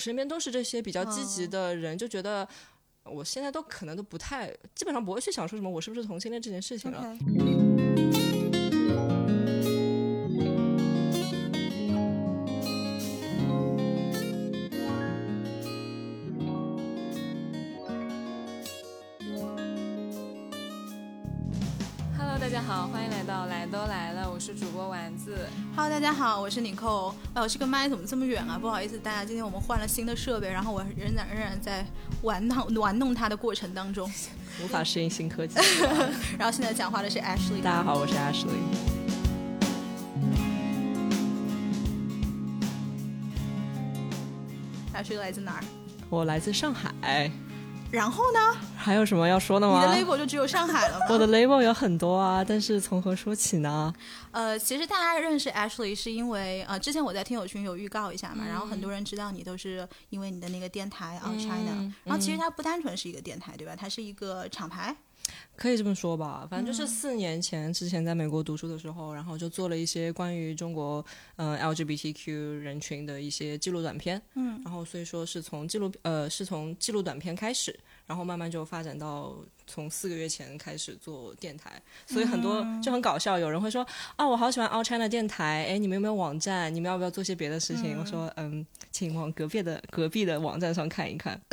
身边都是这些比较积极的人，就觉得我现在都可能都不太，基本上不会去想说什么我是不是同性恋这件事情了。好，欢迎来到来都来了，我是主播丸子。Hello，大家好，我是妮蔻。哎，我这个麦怎么这么远啊？不好意思，大家，今天我们换了新的设备，然后我仍然仍然在玩弄玩弄它的过程当中，无法适应新科技。然后现在讲话的是 Ashley。大家好，我是 Ashley。Ashley 来自哪儿？我来自上海。然后呢？还有什么要说的吗？你的 label 就只有上海了吗？我的 label 有很多啊，但是从何说起呢？呃，其实大家认识 Ashley 是因为呃，之前我在听友群有预告一下嘛，然后很多人知道你都是因为你的那个电台 On China，然后其实它不单纯是一个电台，对吧？它是一个厂牌。可以这么说吧，反正就是四年前之前在美国读书的时候，然后就做了一些关于中国嗯 LGBTQ 人群的一些记录短片，嗯，然后所以说是从记录呃是从记录短片开始，然后慢慢就发展到。从四个月前开始做电台，所以很多就很搞笑。有人会说：“啊，我好喜欢 All China 电台，哎，你们有没有网站？你们要不要做些别的事情？”我说：“嗯，请往隔壁的隔壁的网站上看一看。”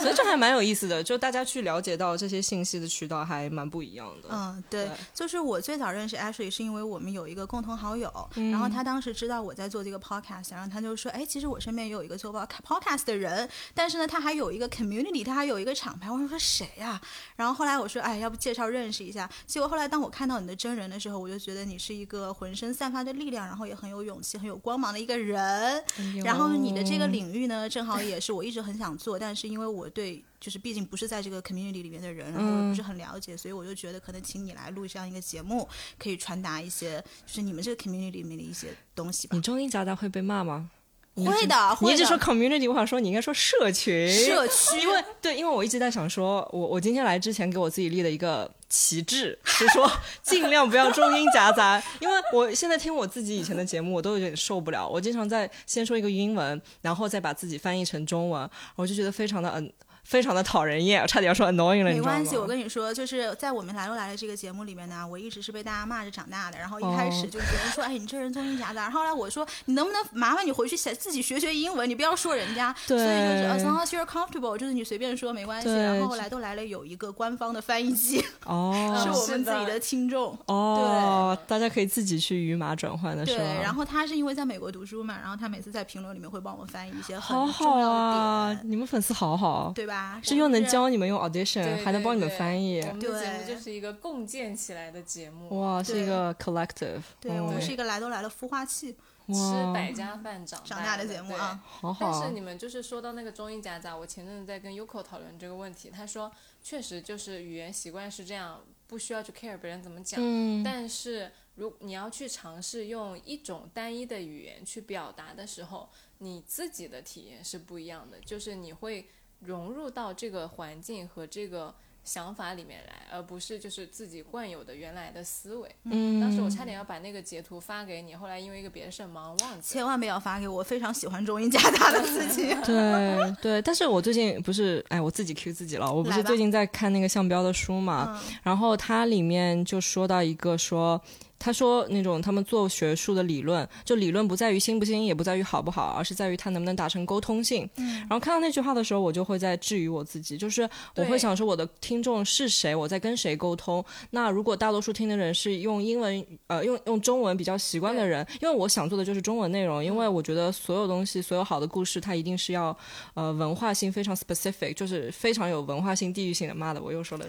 所以这还蛮有意思的，就大家去了解到这些信息的渠道还蛮不一样的。嗯，对，就是我最早认识 Ashley 是因为我们有一个共同好友，然后他当时知道我在做这个 podcast，然后他就说：“哎，其实我身边也有一个做 podcast 的人，但是呢，他还有一个 community，他还有一个厂牌。”我说：“说谁呀？”然后后来我说，哎，要不介绍认识一下？结果后来当我看到你的真人的时候，我就觉得你是一个浑身散发着力量，然后也很有勇气、很有光芒的一个人。然后你的这个领域呢，正好也是我一直很想做，但是因为我对就是毕竟不是在这个 community 里面的人，然后不是很了解，所以我就觉得可能请你来录这样一个节目，可以传达一些就是你们这个 community 里面的一些东西吧。你中英夹杂会被骂吗？会的，你一直说 community，我想说你应该说社群。社 区，因为对，因为我一直在想说，我我今天来之前给我自己立了一个旗帜，是说 尽量不要中英夹杂，因为我现在听我自己以前的节目，我都有点受不了，我经常在先说一个英文，然后再把自己翻译成中文，我就觉得非常的嗯。非常的讨人厌，差点要说 annoying 了。没关系，我跟你说，就是在我们来都来了这个节目里面呢，我一直是被大家骂着长大的。然后一开始就觉得说，哎，你这人中英夹杂。后来我说，你能不能麻烦你回去写自己学学英文，你不要说人家。对。所以就是 as long as you're comfortable，就是你随便说没关系。然后后来都来了，有一个官方的翻译机。哦。是我们自己的听众。哦。对。大家可以自己去语码转换的是吧？对。然后他是因为在美国读书嘛，然后他每次在评论里面会帮我们翻译一些很重要的点。你们粉丝好好。对吧？是又能教。你们用 Audition，还能帮你们翻译。我们的节目就是一个共建起来的节目。哇，是一个 collective。对我们是一个来都来了孵化器，吃百家饭长长大的节目啊。好好。但是你们就是说到那个中英夹杂，我前阵子在跟 Yuko 讨论这个问题，他说确实就是语言习惯是这样，不需要去 care 别人怎么讲。嗯。但是如你要去尝试用一种单一的语言去表达的时候，你自己的体验是不一样的，就是你会。融入到这个环境和这个想法里面来，而不是就是自己惯有的原来的思维。嗯，当时我差点要把那个截图发给你，后来因为一个别的事忙忘记。千万不要发给我，非常喜欢中英夹杂的自己。对对，但是我最近不是，哎，我自己 Q 自己了。我不是最近在看那个项标的书嘛，然后它里面就说到一个说。他说：“那种他们做学术的理论，就理论不在于新不新，也不在于好不好，而是在于它能不能达成沟通性。然后看到那句话的时候，我就会在质疑我自己，就是我会想说，我的听众是谁？我在跟谁沟通？那如果大多数听的人是用英文，呃，用用中文比较习惯的人，因为我想做的就是中文内容，因为我觉得所有东西，所有好的故事，它一定是要呃文化性非常 specific，就是非常有文化性、地域性的。妈的，我又说了，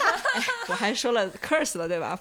我还说了 curse 了，对吧？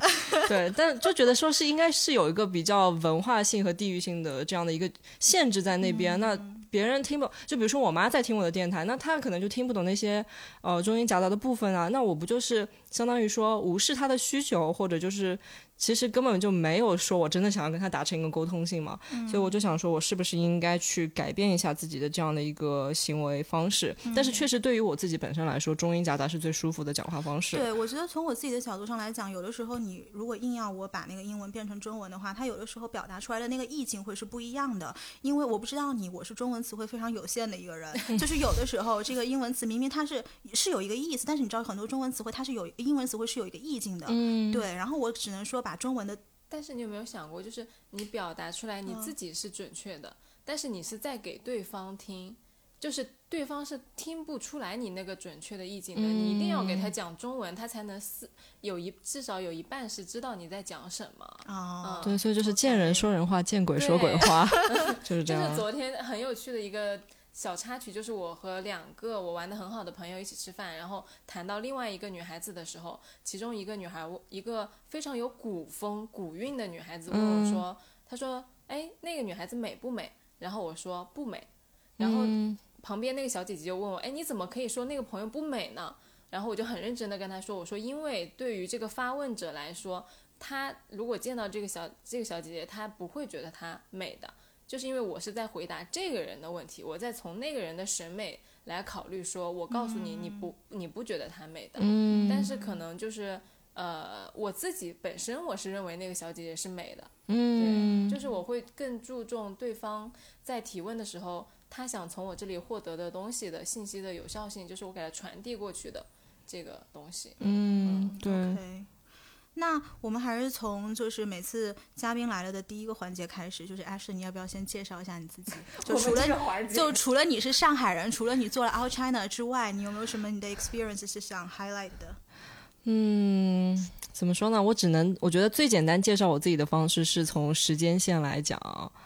对，但就。”觉得说是应该是有一个比较文化性和地域性的这样的一个限制在那边，那别人听不就比如说我妈在听我的电台，那她可能就听不懂那些呃中英夹杂的部分啊，那我不就是相当于说无视她的需求，或者就是其实根本就没有说我真的想要跟他达成一个沟通性嘛，所以我就想说，我是不是应该去改变一下自己的这样的一个行为方式？但是确实对于我自己本身来说，中英夹杂是最舒服的讲话方式。对，我觉得从我自己的角度上来讲，有的时候你如果硬要我把那个英文变成中文的话，它有的时候表达出来的那个意境会是不一样的。因为我不知道你，我是中文词汇非常有限的一个人，就是有的时候这个英文词明明它是是有一个意思，但是你知道很多中文词汇它是有英文词汇是有一个意境的。嗯，对。然后我只能说把中文的，但是你有没有想过，就是你表达出来你自己是准确的，但是你是在给对方听。就是对方是听不出来你那个准确的意境的，你一定要给他讲中文，他才能是有一至少有一半是知道你在讲什么。啊，对，所以就是见人说人话，见鬼说鬼话，就是这样。就是昨天很有趣的一个小插曲，就是我和两个我玩的很好的朋友一起吃饭，然后谈到另外一个女孩子的时候，其中一个女孩，一个非常有古风古韵的女孩子问我说：“她说，哎，那个女孩子美不美？”然后我说：“不美。”然后。旁边那个小姐姐就问我，哎，你怎么可以说那个朋友不美呢？然后我就很认真的跟她说，我说因为对于这个发问者来说，他如果见到这个小这个小姐姐，他不会觉得她美的，就是因为我是在回答这个人的问题，我在从那个人的审美来考虑，说我告诉你，你不你不觉得她美的，嗯，但是可能就是呃我自己本身我是认为那个小姐姐是美的，嗯，就是我会更注重对方在提问的时候。他想从我这里获得的东西的信息的有效性，就是我给他传递过去的这个东西。嗯，对。那我们还是从就是每次嘉宾来了的第一个环节开始，就是 Ashley，你要不要先介绍一下你自己？就除了就除了你是上海人，除了你做了 Out China 之外，你有没有什么你的 experience 是想 highlight 的？嗯，怎么说呢？我只能我觉得最简单介绍我自己的方式是从时间线来讲。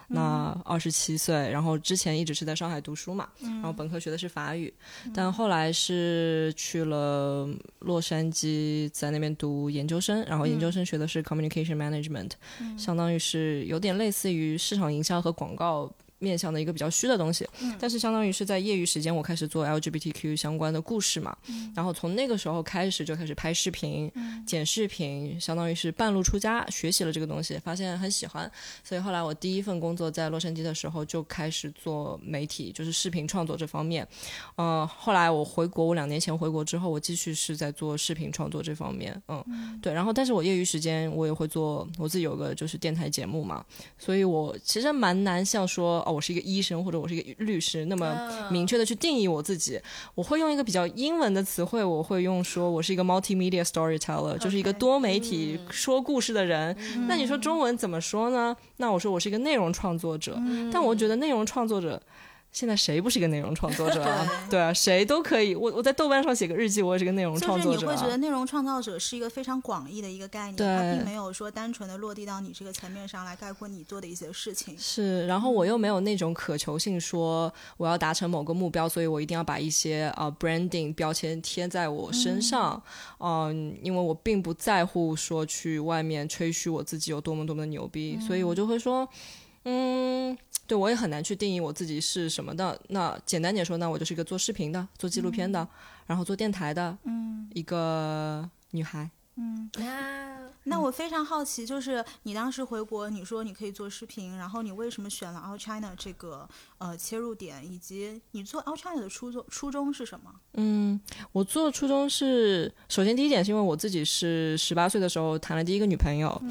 那二十七岁，然后之前一直是在上海读书嘛，然后本科学的是法语，但后来是去了洛杉矶，在那边读研究生，然后研究生学的是 communication management，相当于是有点类似于市场营销和广告。面向的一个比较虚的东西，但是相当于是在业余时间，我开始做 LGBTQ 相关的故事嘛，然后从那个时候开始就开始拍视频、剪视频，相当于是半路出家，学习了这个东西，发现很喜欢，所以后来我第一份工作在洛杉矶的时候就开始做媒体，就是视频创作这方面。嗯，后来我回国，我两年前回国之后，我继续是在做视频创作这方面。嗯，对，然后但是我业余时间我也会做，我自己有个就是电台节目嘛，所以我其实蛮难像说。哦，我是一个医生，或者我是一个律师，那么明确的去定义我自己，我会用一个比较英文的词汇，我会用说我是一个 multimedia storyteller，就是一个多媒体说故事的人。那你说中文怎么说呢？那我说我是一个内容创作者，但我觉得内容创作者。现在谁不是一个内容创作者啊？对啊，谁都可以。我我在豆瓣上写个日记，我也是个内容创作者。就是你会觉得内容创造者是一个非常广义的一个概念，它并没有说单纯的落地到你这个层面上来概括你做的一些事情。是，然后我又没有那种渴求性，说我要达成某个目标，所以我一定要把一些呃 branding 标签贴在我身上。嗯，因为我并不在乎说去外面吹嘘我自己有多么多么的牛逼，所以我就会说，嗯。对，我也很难去定义我自己是什么的。那简单点说，那我就是一个做视频的、做纪录片的，然后做电台的，嗯，一个女孩。嗯，那那我非常好奇，就是你当时回国，你说你可以做视频，然后你为什么选了 Out China 这个呃切入点，以及你做 Out China 的初衷初衷是什么？嗯，我做初衷是，首先第一点是因为我自己是十八岁的时候谈了第一个女朋友，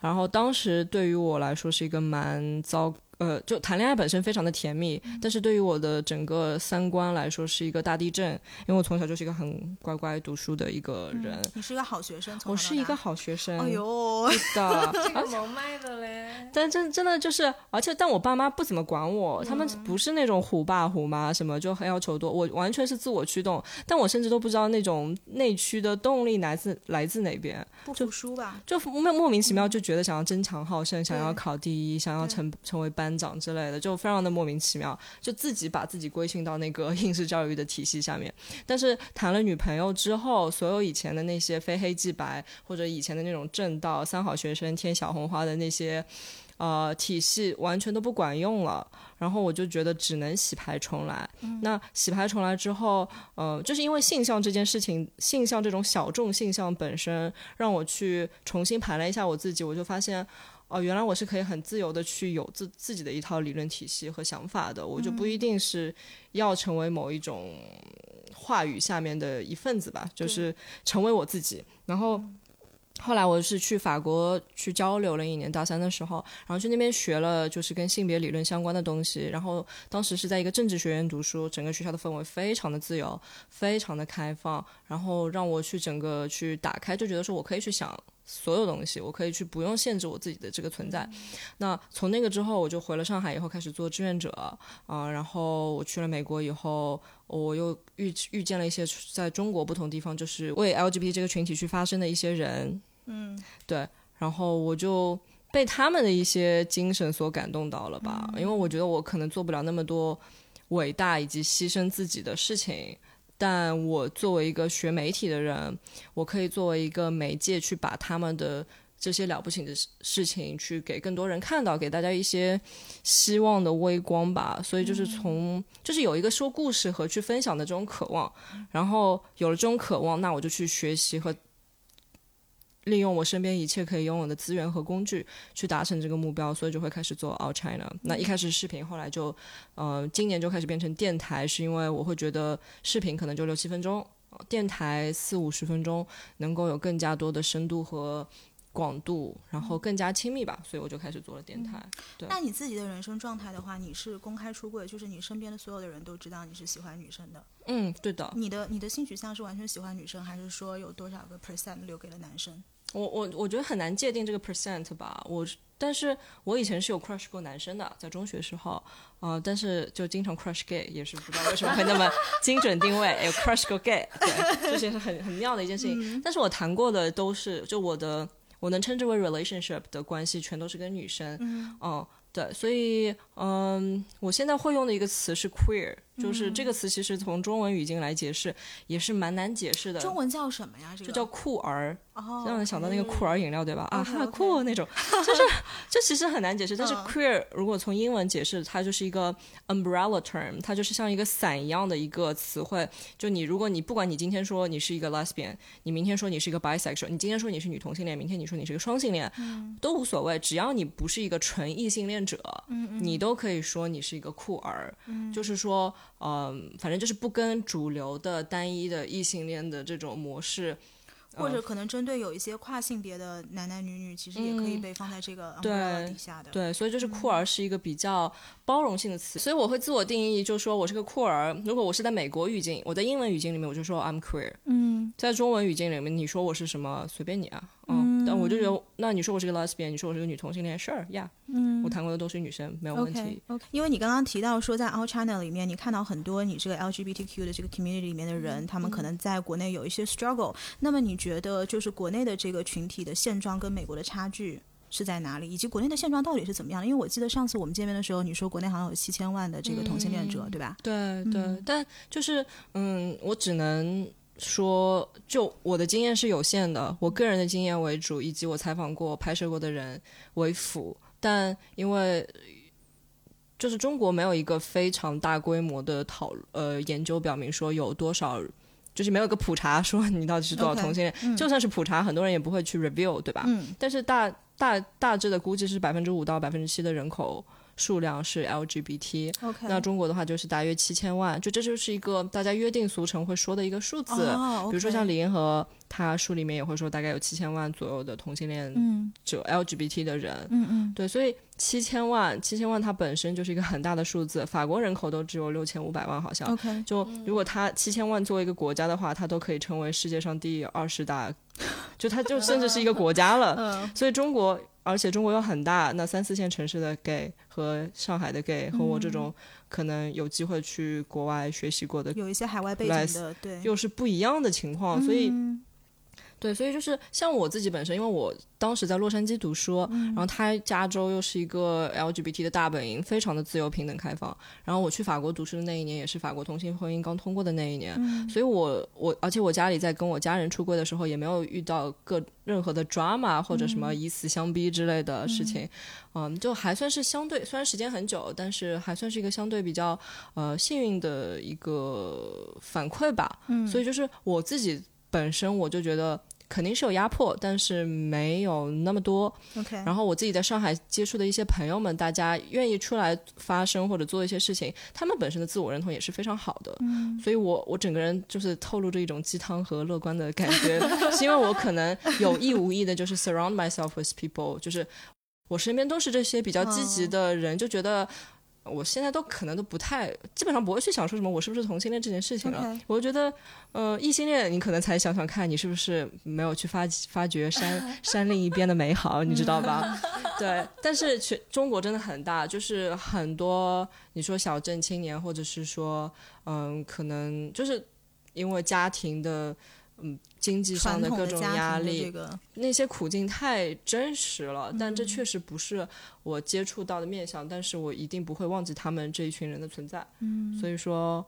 然后当时对于我来说是一个蛮糟。呃，就谈恋爱本身非常的甜蜜，但是对于我的整个三观来说是一个大地震，因为我从小就是一个很乖乖读书的一个人。你是一个好学生，我是一个好学生。哎呦，的，这个萌麦的嘞。但真真的就是，而且但我爸妈不怎么管我，他们不是那种虎爸虎妈什么就很要求多，我完全是自我驱动，但我甚至都不知道那种内驱的动力来自来自哪边。不服输吧？就莫莫名其妙就觉得想要争强好胜，想要考第一，想要成成为班。班长之类的，就非常的莫名其妙，就自己把自己归训到那个 应试教育的体系下面。但是谈了女朋友之后，所有以前的那些非黑即白，或者以前的那种正道三好学生、贴小红花的那些呃体系完全都不管用了，然后我就觉得只能洗牌重来。那洗牌重来之后，呃，就是因为性向这件事情，性向这种小众性向本身，让我去重新盘了一下我自己，我就发现。哦，原来我是可以很自由的去有自自己的一套理论体系和想法的，我就不一定是要成为某一种话语下面的一份子吧，就是成为我自己。然后后来我是去法国去交流了一年，大三的时候，然后去那边学了就是跟性别理论相关的东西。然后当时是在一个政治学院读书，整个学校的氛围非常的自由，非常的开放，然后让我去整个去打开，就觉得说我可以去想。所有东西，我可以去不用限制我自己的这个存在。那从那个之后，我就回了上海，以后开始做志愿者啊。然后我去了美国以后，我又遇遇见了一些在中国不同地方就是为 LGBT 这个群体去发声的一些人。嗯，对。然后我就被他们的一些精神所感动到了吧，因为我觉得我可能做不了那么多伟大以及牺牲自己的事情。但我作为一个学媒体的人，我可以作为一个媒介去把他们的这些了不起的事情去给更多人看到，给大家一些希望的微光吧。所以就是从就是有一个说故事和去分享的这种渴望，然后有了这种渴望，那我就去学习和。利用我身边一切可以拥有的资源和工具去达成这个目标，所以就会开始做 All China。那一开始视频，后来就，呃，今年就开始变成电台，是因为我会觉得视频可能就六七分钟，电台四五十分钟，能够有更加多的深度和。广度，然后更加亲密吧，所以我就开始做了电台。对，那你自己的人生状态的话，你是公开出柜，就是你身边的所有的人都知道你是喜欢女生的。嗯，对的。你的你的性取向是完全喜欢女生，还是说有多少个 percent 留给了男生？我我我觉得很难界定这个 percent 吧。我但是我以前是有 crush 过男生的，在中学时候，呃，但是就经常 crush gay，也是不知道为什么会那么 精准定位，有 crush 过 gay，对，这是很很妙的一件事情。但是我谈过的都是就我的。我能称之为 relationship 的关系，全都是跟女生，嗯，对，所以，嗯，我现在会用的一个词是 queer。就是这个词，其实从中文语境来解释也是蛮难解释的。中文叫什么呀？这就叫酷儿，让人想到那个酷儿饮料，对吧？啊哈，酷那种，就是这其实很难解释。但是 queer 如果从英文解释，它就是一个 umbrella term，它就是像一个伞一样的一个词汇。就你，如果你不管你今天说你是一个 lesbian，你明天说你是一个 bisexual，你今天说你是女同性恋，明天你说你是一个双性恋，都无所谓，只要你不是一个纯异性恋者，你都可以说你是一个酷儿。就是说。嗯，反正就是不跟主流的单一的异性恋的这种模式，或者可能针对有一些跨性别的男男女女，其实也可以被放在这个底下的。对，所以就是酷儿是一个比较包容性的词，所以我会自我定义，就说我是个酷儿。如果我是在美国语境，我在英文语境里面，我就说 I'm queer。嗯，在中文语境里面，你说我是什么，随便你啊。嗯，但我就觉得，那你说我是个 lesbian，你说我是个女同性恋，sure，yeah，嗯，我谈过的都是女生，没有问题。OK，因为你刚刚提到说，在 All China 里面，你看到很多你这个 LGBTQ 的这个 community 里面的人，他们可能在国内有一些 struggle。那么你觉得，就是国内的这个群体的现状跟美国的差距是在哪里？以及国内的现状到底是怎么样的？因为我记得上次我们见面的时候，你说国内好像有七千万的这个同性恋者，对吧？对对，但就是，嗯，我只能。说，就我的经验是有限的，我个人的经验为主，以及我采访过、拍摄过的人为辅。但因为就是中国没有一个非常大规模的讨呃研究表明说有多少，就是没有一个普查说你到底是多少同性恋，就算是普查，很多人也不会去 review，对吧？嗯。但是大大大致的估计是百分之五到百分之七的人口。数量是 LGBT，那中国的话就是大约七千万，就这就是一个大家约定俗成会说的一个数字。比如说像李银河，他书里面也会说大概有七千万左右的同性恋者 LGBT 的人。嗯嗯，对，所以七千万，七千万它本身就是一个很大的数字。法国人口都只有六千五百万，好像。OK，就如果他七千万作为一个国家的话，它都可以成为世界上第二十大，就它就甚至是一个国家了。所以中国。而且中国又很大，那三四线城市的 gay 和上海的 gay 和我这种可能有机会去国外学习过的，有一些海外背景的，对，又是不一样的情况。所以对，所以就是像我自己本身，因为我当时在洛杉矶读书，然后他加州又是一个 LGBT 的大本营，非常的自由、平等、开放。然后我去法国读书的那一年，也是法国同性婚姻刚通过的那一年，所以我我而且我家里在跟我家人出柜的时候，也没有遇到各任何的 drama 或者什么以死相逼之类的事情，嗯，就还算是相对，虽然时间很久，但是还算是一个相对比较呃幸运的一个反馈吧。嗯，所以就是我自己本身我就觉得。肯定是有压迫，但是没有那么多。OK，然后我自己在上海接触的一些朋友们，大家愿意出来发声或者做一些事情，他们本身的自我认同也是非常好的。嗯，所以我我整个人就是透露着一种鸡汤和乐观的感觉，是因为我可能有意无意的，就是 surround myself with people，就是我身边都是这些比较积极的人，就觉得。我现在都可能都不太，基本上不会去想说什么我是不是同性恋这件事情了。我觉得，呃，异性恋你可能才想想看你是不是没有去发发掘山 山另一边的美好，你知道吧？对，但是全中国真的很大，就是很多你说小镇青年，或者是说，嗯，可能就是因为家庭的。嗯，经济上的各种压力，那些苦境太真实了。但这确实不是我接触到的面相，但是我一定不会忘记他们这一群人的存在。嗯，所以说。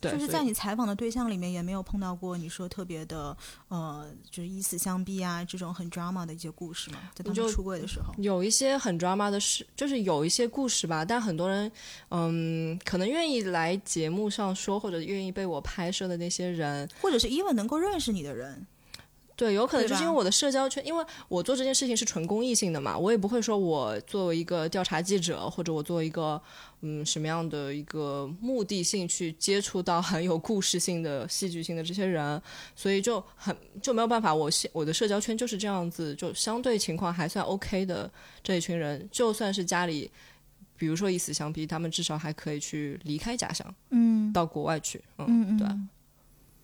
就是在你采访的对象里面，也没有碰到过你说特别的，呃，就是以死相逼啊这种很 drama 的一些故事嘛？在他们出柜的时候，有一些很 drama 的事，就是有一些故事吧。但很多人，嗯，可能愿意来节目上说，或者愿意被我拍摄的那些人，或者是 even 能够认识你的人。对，有可能就是因为我的社交圈，因为我做这件事情是纯公益性的嘛，我也不会说我作为一个调查记者，或者我作为一个嗯什么样的一个目的性去接触到很有故事性的戏剧性的这些人，所以就很就没有办法，我我的社交圈就是这样子，就相对情况还算 OK 的这一群人，就算是家里，比如说以死相逼，他们至少还可以去离开家乡，嗯，到国外去，嗯，对。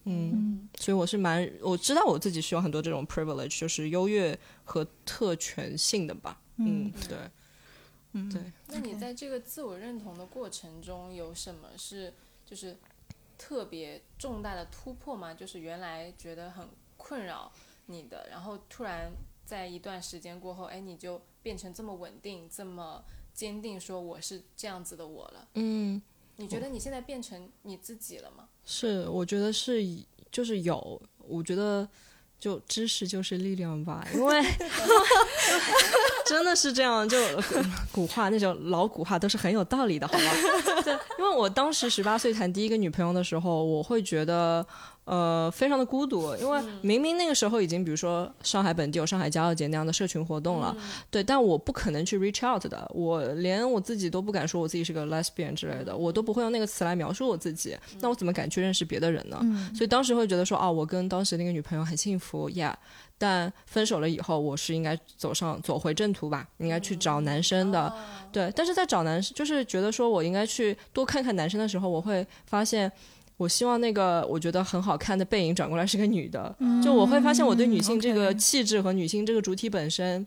嗯，所以我是蛮我知道我自己是有很多这种 privilege，就是优越和特权性的吧。嗯，对，嗯对。那你在这个自我认同的过程中，有什么是就是特别重大的突破吗？就是原来觉得很困扰你的，然后突然在一段时间过后，哎，你就变成这么稳定、这么坚定，说我是这样子的我了。嗯。你觉得你现在变成你自己了吗？是，我觉得是，就是有。我觉得，就知识就是力量吧，因为 真的是这样。就 古话那种老古话都是很有道理的，好吗？对，因为我当时十八岁谈第一个女朋友的时候，我会觉得。呃，非常的孤独，因为明明那个时候已经，比如说上海本地有上海骄傲节那样的社群活动了，对，但我不可能去 reach out 的，我连我自己都不敢说我自己是个 lesbian 之类的，我都不会用那个词来描述我自己，那我怎么敢去认识别的人呢？所以当时会觉得说，啊，我跟当时那个女朋友很幸福，yeah，但分手了以后，我是应该走上走回正途吧，应该去找男生的，对，但是在找男生，就是觉得说我应该去多看看男生的时候，我会发现。我希望那个我觉得很好看的背影转过来是个女的，就我会发现我对女性这个气质和女性这个主体本身，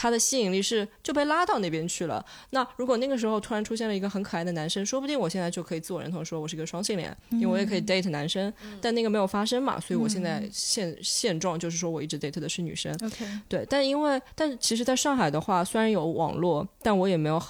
它的吸引力是就被拉到那边去了。那如果那个时候突然出现了一个很可爱的男生，说不定我现在就可以自我认同说我是一个双性恋，因为我也可以 date 男生。但那个没有发生嘛，所以我现在现现状就是说我一直 date 的是女生。对，但因为但其实在上海的话，虽然有网络，但我也没有。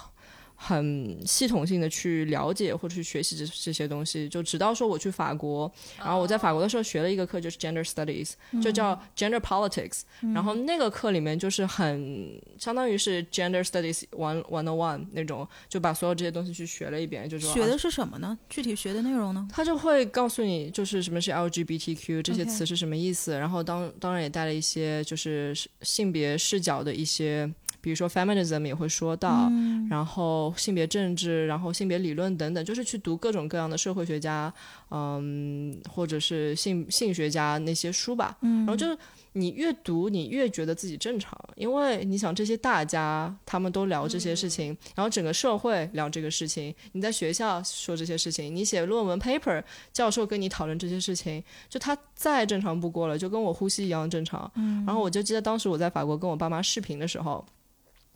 很系统性的去了解或者去学习这这些东西，就直到说我去法国，然后我在法国的时候学了一个课，就是 gender studies，就叫 gender politics，然后那个课里面就是很相当于是 gender studies one one on one 那种，就把所有这些东西去学了一遍，就是学的是什么呢？具体学的内容呢？他就会告诉你，就是什么是 LGBTQ 这些词是什么意思，然后当当然也带了一些就是性别视角的一些。比如说 feminism 也会说到，然后性别政治，然后性别理论等等，就是去读各种各样的社会学家，嗯，或者是性性学家那些书吧。然后就是你越读，你越觉得自己正常，因为你想这些大家他们都聊这些事情，然后整个社会聊这个事情，你在学校说这些事情，你写论文 paper，教授跟你讨论这些事情，就他再正常不过了，就跟我呼吸一样正常。然后我就记得当时我在法国跟我爸妈视频的时候。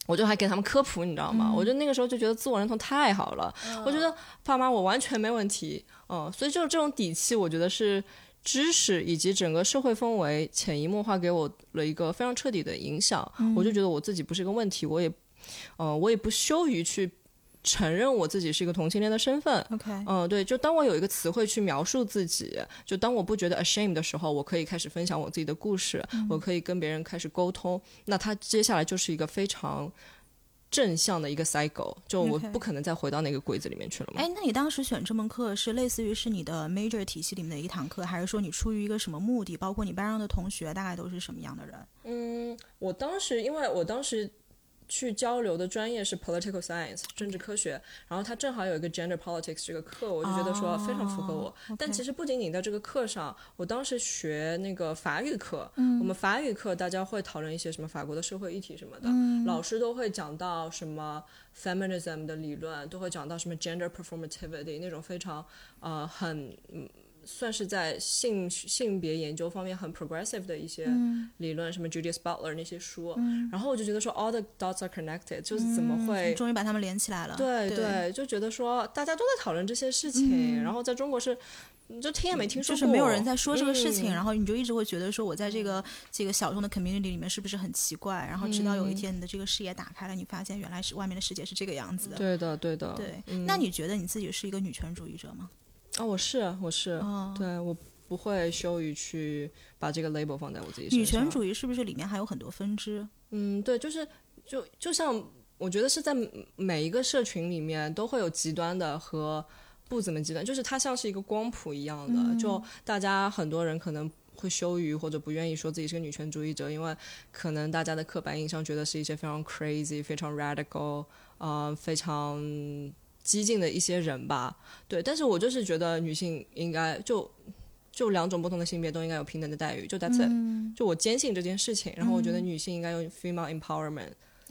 我就还给他们科普，你知道吗？我就那个时候就觉得自我认同太好了，我觉得爸妈我完全没问题，嗯，所以就这种底气，我觉得是知识以及整个社会氛围潜移默化给我了一个非常彻底的影响。我就觉得我自己不是一个问题，我也，呃，我也不羞于去。承认我自己是一个同性恋的身份，OK，嗯，对，就当我有一个词汇去描述自己，就当我不觉得 ashamed 的时候，我可以开始分享我自己的故事，我可以跟别人开始沟通，那他接下来就是一个非常正向的一个 cycle，就我不可能再回到那个柜子里面去了嘛。哎，那你当时选这门课是类似于是你的 major 体系里面的一堂课，还是说你出于一个什么目的？包括你班上的同学大概都是什么样的人？嗯，我当时因为我当时。去交流的专业是 political science 政治科学，然后他正好有一个 gender politics 这个课，我就觉得说非常符合我。但其实不仅仅在这个课上，我当时学那个法语课，我们法语课大家会讨论一些什么法国的社会议题什么的，老师都会讲到什么 feminism 的理论，都会讲到什么 gender performativity 那种非常呃很。算是在性性别研究方面很 progressive 的一些理论，什么 Judith Butler 那些书，然后我就觉得说 all the dots are connected，就是怎么会终于把他们连起来了？对对，就觉得说大家都在讨论这些事情，然后在中国是你就听也没听说过，就是没有人在说这个事情，然后你就一直会觉得说我在这个这个小众的 community 里面是不是很奇怪？然后直到有一天你的这个视野打开了，你发现原来是外面的世界是这个样子的。对的，对的。对，那你觉得你自己是一个女权主义者吗？啊，我是我是，对我不会羞于去把这个 label 放在我自己身上。女权主义是不是里面还有很多分支？嗯，对，就是就就像我觉得是在每一个社群里面都会有极端的和不怎么极端，就是它像是一个光谱一样的。就大家很多人可能会羞于或者不愿意说自己是个女权主义者，因为可能大家的刻板印象觉得是一些非常 crazy、非常 radical，呃，非常。激进的一些人吧，对，但是我就是觉得女性应该就就两种不同的性别都应该有平等的待遇，就 that's it，就我坚信这件事情，然后我觉得女性应该用 female empowerment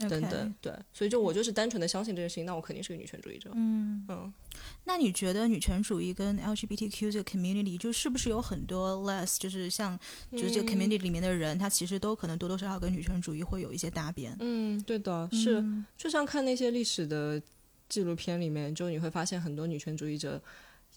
等等，对，所以就我就是单纯的相信这件事情，那我肯定是个女权主义者。嗯。嗯，那你觉得女权主义跟 LGBTQ 这个 community 就是不是有很多 less，就是像就是这个 community 里面的人，他其实都可能多多少少跟女权主义会有一些搭边。嗯，对的，是，就像看那些历史的。纪录片里面，就你会发现很多女权主义者，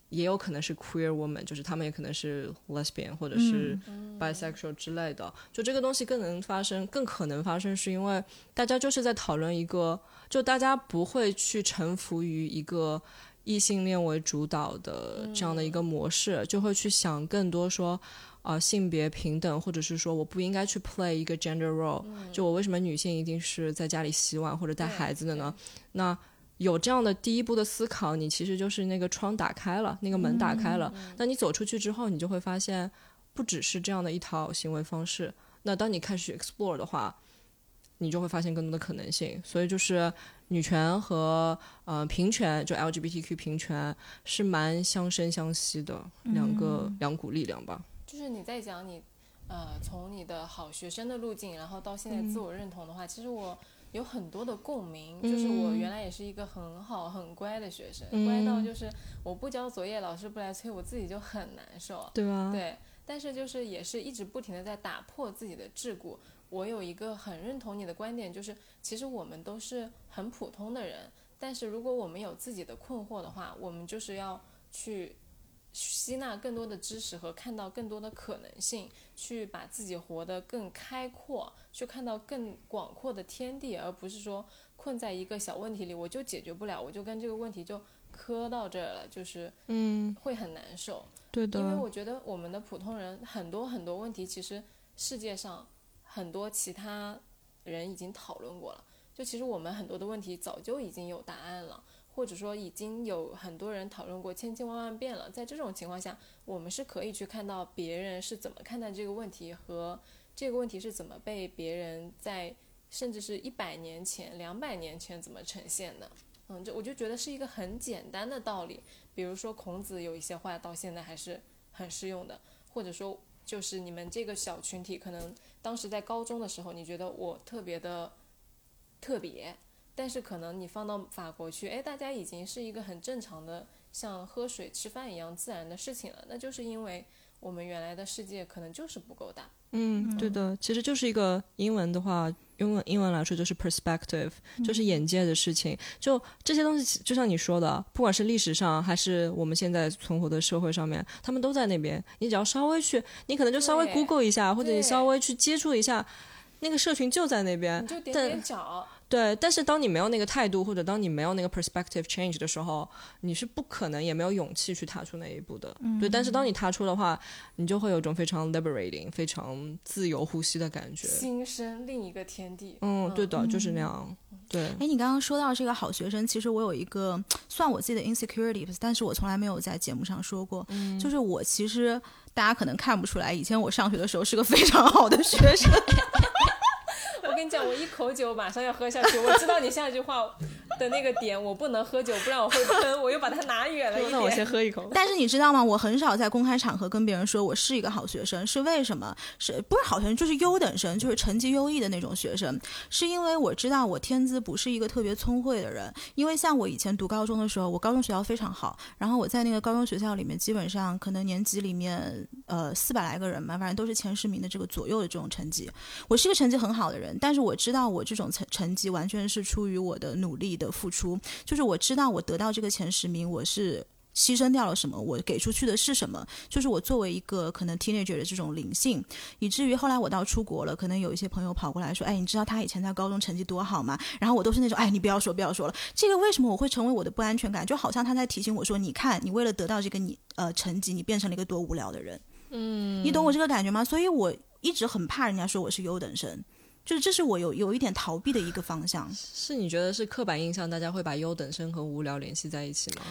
也有可能是 queer woman，就是他们也可能是 lesbian 或者是 bisexual 之类的。就这个东西更能发生，更可能发生，是因为大家就是在讨论一个，就大家不会去臣服于一个异性恋为主导的这样的一个模式，就会去想更多说，啊，性别平等，或者是说我不应该去 play 一个 gender role，就我为什么女性一定是在家里洗碗或者带孩子的呢？那有这样的第一步的思考，你其实就是那个窗打开了，那个门打开了。那你走出去之后，你就会发现，不只是这样的一套行为方式。那当你开始 explore 的话，你就会发现更多的可能性。所以就是女权和呃平权，就 LGBTQ 平权是蛮相生相惜的两个两股力量吧。就是你在讲你呃从你的好学生的路径，然后到现在自我认同的话，其实我。有很多的共鸣，就是我原来也是一个很好很乖的学生，乖到就是我不交作业，老师不来催，我自己就很难受，对啊？对，但是就是也是一直不停的在打破自己的桎梏。我有一个很认同你的观点，就是其实我们都是很普通的人，但是如果我们有自己的困惑的话，我们就是要去。吸纳更多的知识和看到更多的可能性，去把自己活得更开阔，去看到更广阔的天地，而不是说困在一个小问题里，我就解决不了，我就跟这个问题就磕到这儿了，就是嗯，会很难受。对的，因为我觉得我们的普通人很多很多问题，其实世界上很多其他人已经讨论过了，就其实我们很多的问题早就已经有答案了。或者说已经有很多人讨论过千千万万遍了，在这种情况下，我们是可以去看到别人是怎么看待这个问题，和这个问题是怎么被别人在甚至是一百年前、两百年前怎么呈现的。嗯，就我就觉得是一个很简单的道理。比如说孔子有一些话到现在还是很适用的，或者说就是你们这个小群体可能当时在高中的时候，你觉得我特别的特别。但是可能你放到法国去，哎，大家已经是一个很正常的，像喝水吃饭一样自然的事情了。那就是因为我们原来的世界可能就是不够大。嗯，对的，其实就是一个英文的话，用英文来说就是 perspective，就是眼界的事情。就这些东西，就像你说的，不管是历史上还是我们现在存活的社会上面，他们都在那边。你只要稍微去，你可能就稍微 Google 一下，或者你稍微去接触一下，那个社群就在那边。你就点点脚。对，但是当你没有那个态度，或者当你没有那个 perspective change 的时候，你是不可能也没有勇气去踏出那一步的。对，但是当你踏出的话，你就会有种非常 liberating、非常自由呼吸的感觉，新生另一个天地。嗯，对的，就是那样。对。哎，你刚刚说到这个好学生，其实我有一个算我自己的 insecurity，但是我从来没有在节目上说过。嗯。就是我其实大家可能看不出来，以前我上学的时候是个非常好的学生。我跟你讲，我一口酒马上要喝下去。我知道你下一句话的那个点，我不能喝酒，不然我会喷。我又把它拿远了一点。那我先喝一口。但是你知道吗？我很少在公开场合跟别人说我是一个好学生，是为什么？是不是好学生？就是优等生，就是成绩优异的那种学生。是因为我知道我天资不是一个特别聪慧的人。因为像我以前读高中的时候，我高中学校非常好，然后我在那个高中学校里面，基本上可能年级里面呃四百来个人嘛，反正都是前十名的这个左右的这种成绩。我是一个成绩很好的人。但是我知道，我这种成成绩完全是出于我的努力的付出。就是我知道，我得到这个前十名，我是牺牲掉了什么，我给出去的是什么。就是我作为一个可能 teenager 的这种灵性，以至于后来我到出国了，可能有一些朋友跑过来说：“哎，你知道他以前在高中成绩多好吗？”然后我都是那种：“哎，你不要说，不要说了。”这个为什么我会成为我的不安全感？就好像他在提醒我说：“你看，你为了得到这个你呃成绩，你变成了一个多无聊的人。”嗯，你懂我这个感觉吗？所以我一直很怕人家说我是优等生。就是这是我有有一点逃避的一个方向。是你觉得是刻板印象，大家会把优等生和无聊联系在一起吗？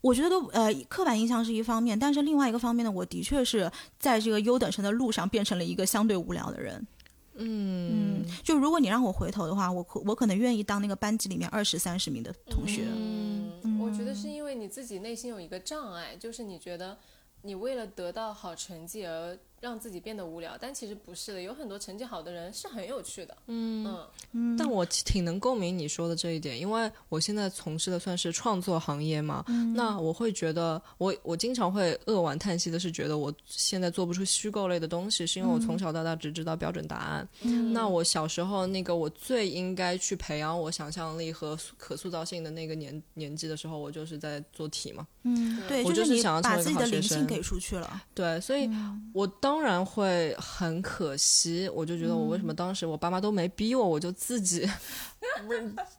我觉得都呃，刻板印象是一方面，但是另外一个方面呢，我的确是在这个优等生的路上变成了一个相对无聊的人。嗯，就如果你让我回头的话，我可我可能愿意当那个班级里面二十三十名的同学。嗯，我觉得是因为你自己内心有一个障碍，就是你觉得你为了得到好成绩而。让自己变得无聊，但其实不是的，有很多成绩好的人是很有趣的。嗯嗯，但我挺能共鸣你说的这一点，因为我现在从事的算是创作行业嘛。那我会觉得，我我经常会扼腕叹息的是，觉得我现在做不出虚构类的东西，是因为我从小到大只知道标准答案。那我小时候那个我最应该去培养我想象力和可塑造性的那个年年纪的时候，我就是在做题嘛。嗯，对，我就是想要把自己的灵性给出去了。对，所以我当然会很可惜，我就觉得我为什么当时我爸妈都没逼我，我就自己。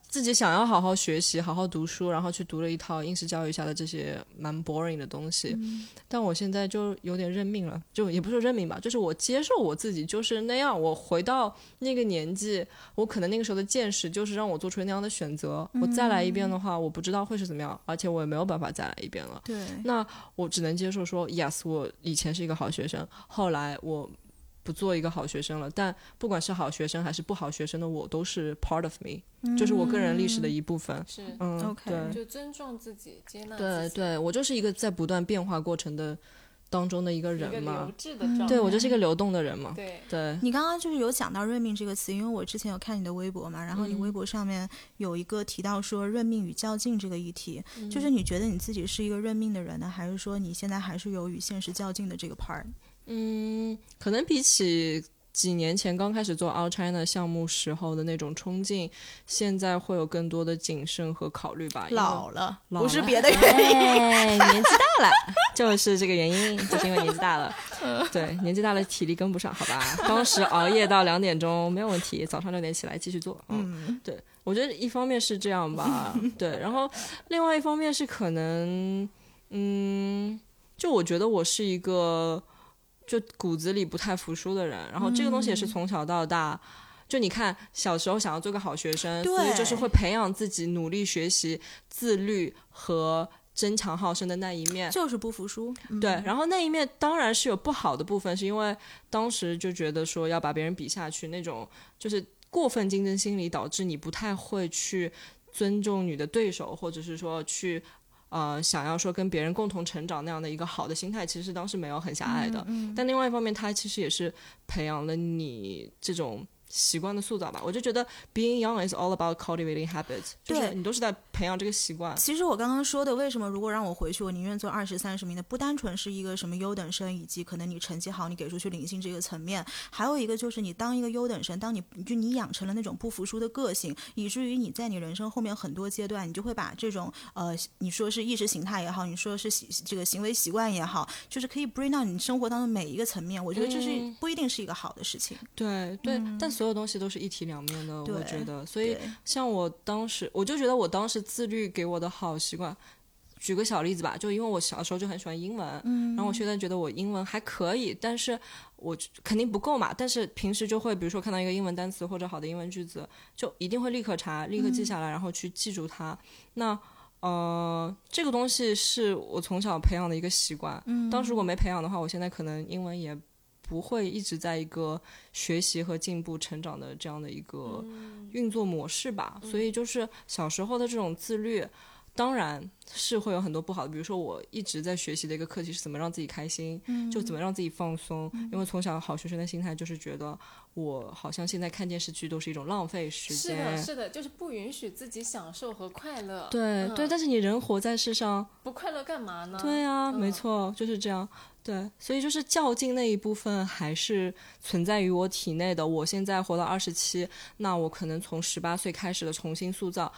自己想要好好学习、好好读书，然后去读了一套应试教育下的这些蛮 boring 的东西。但我现在就有点认命了，就也不是认命吧，就是我接受我自己就是那样。我回到那个年纪，我可能那个时候的见识就是让我做出那样的选择。我再来一遍的话，我不知道会是怎么样，而且我也没有办法再来一遍了。对，那我只能接受说，yes，我以前是一个好学生，后来我。不做一个好学生了，但不管是好学生还是不好学生的我，都是 part of me，就是我个人历史的一部分。是，嗯，OK，就尊重自己，接纳。对，对我就是一个在不断变化过程的当中的一个人嘛。对我就是一个流动的人嘛。对，对。你刚刚就是有讲到认命这个词，因为我之前有看你的微博嘛，然后你微博上面有一个提到说认命与较劲这个议题，就是你觉得你自己是一个认命的人呢，还是说你现在还是有与现实较劲的这个 part？嗯，可能比起几年前刚开始做 All China 项目时候的那种冲劲，现在会有更多的谨慎和考虑吧。老了，不是别的原因，年纪大了，就是这个原因，就是因为年纪大了。对，年纪大了，体力跟不上，好吧。当时熬夜到两点钟没有问题，早上六点起来继续做。嗯，对，我觉得一方面是这样吧，对，然后另外一方面是可能，嗯，就我觉得我是一个。就骨子里不太服输的人，然后这个东西也是从小到大，就你看小时候想要做个好学生，所以就是会培养自己努力学习、自律和争强好胜的那一面，就是不服输。对，然后那一面当然是有不好的部分，是因为当时就觉得说要把别人比下去，那种就是过分竞争心理导致你不太会去尊重你的对手，或者是说去。呃，想要说跟别人共同成长那样的一个好的心态，其实当时没有很狭隘的。但另外一方面，它其实也是培养了你这种习惯的塑造吧。我就觉得，being young is all about cultivating habits，就是你都是在。培养这个习惯。其实我刚刚说的，为什么如果让我回去，我宁愿做二十三十名的，不单纯是一个什么优等生，以及可能你成绩好，你给出去领薪这个层面，还有一个就是你当一个优等生，当你就你养成了那种不服输的个性，以至于你在你人生后面很多阶段，你就会把这种呃，你说是意识形态也好，你说是习这个行为习惯也好，就是可以 bring 到你生活当中每一个层面。我觉得这是不一定是一个好的事情。对对，但所有东西都是一体两面的，我觉得。所以像我当时，我就觉得我当时自律给我的好习惯。举个小例子吧，就因为我小时候就很喜欢英文，嗯，然后我现在觉得我英文还可以，但是我肯定不够嘛。但是平时就会，比如说看到一个英文单词或者好的英文句子，就一定会立刻查，立刻记下来，然后去记住它。那呃，这个东西是我从小培养的一个习惯。嗯，当时如果没培养的话，我现在可能英文也不会一直在一个学习和进步、成长的这样的一个运作模式吧。所以就是小时候的这种自律。当然是会有很多不好的，比如说我一直在学习的一个课题是怎么让自己开心，就怎么让自己放松。因为从小好学生的心态就是觉得我好像现在看电视剧都是一种浪费时间。是的，是的，就是不允许自己享受和快乐。对对，但是你人活在世上，不快乐干嘛呢？对啊，没错，就是这样。对，所以就是较劲那一部分还是存在于我体内的。我现在活到二十七，那我可能从十八岁开始的重新塑造。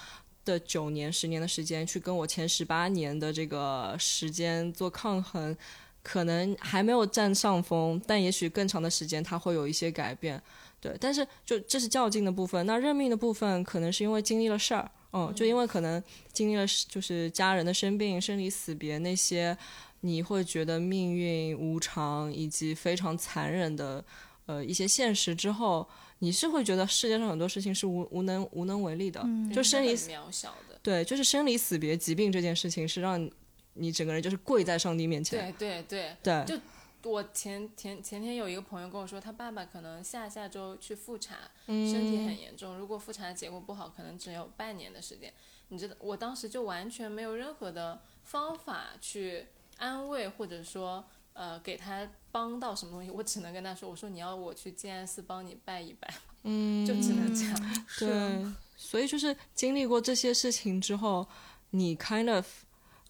的九年、十年的时间去跟我前十八年的这个时间做抗衡，可能还没有占上风，但也许更长的时间它会有一些改变。对，但是就这是较劲的部分，那认命的部分可能是因为经历了事儿，嗯，就因为可能经历了就是家人的生病、生离死别那些，你会觉得命运无常以及非常残忍的呃一些现实之后。你是会觉得世界上很多事情是无无能无能为力的，就生离渺小的，对，就是生离死别、疾病这件事情是让你整个人就是跪在上帝面前。对对对，就我前前前天有一个朋友跟我说，他爸爸可能下下周去复查，身体很严重，如果复查的结果不好，可能只有半年的时间。你知道，我当时就完全没有任何的方法去安慰或者说。呃，给他帮到什么东西，我只能跟他说，我说你要我去静安寺帮你拜一拜，嗯，就只能这样。对，所以就是经历过这些事情之后，你 kind of，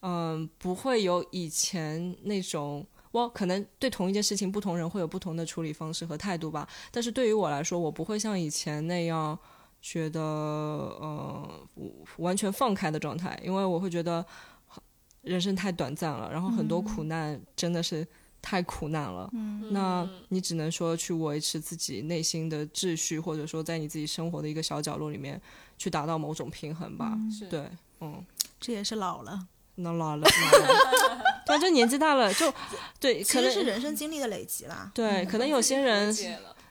嗯，不会有以前那种，我可能对同一件事情，不同人会有不同的处理方式和态度吧。但是对于我来说，我不会像以前那样觉得，呃，完全放开的状态，因为我会觉得。人生太短暂了，然后很多苦难真的是太苦难了。嗯，那你只能说去维持自己内心的秩序，或者说在你自己生活的一个小角落里面去达到某种平衡吧。对，嗯，这也是老了，那老了，对，就年纪大了，就对，可能是人生经历的累积啦。对，可能有些人，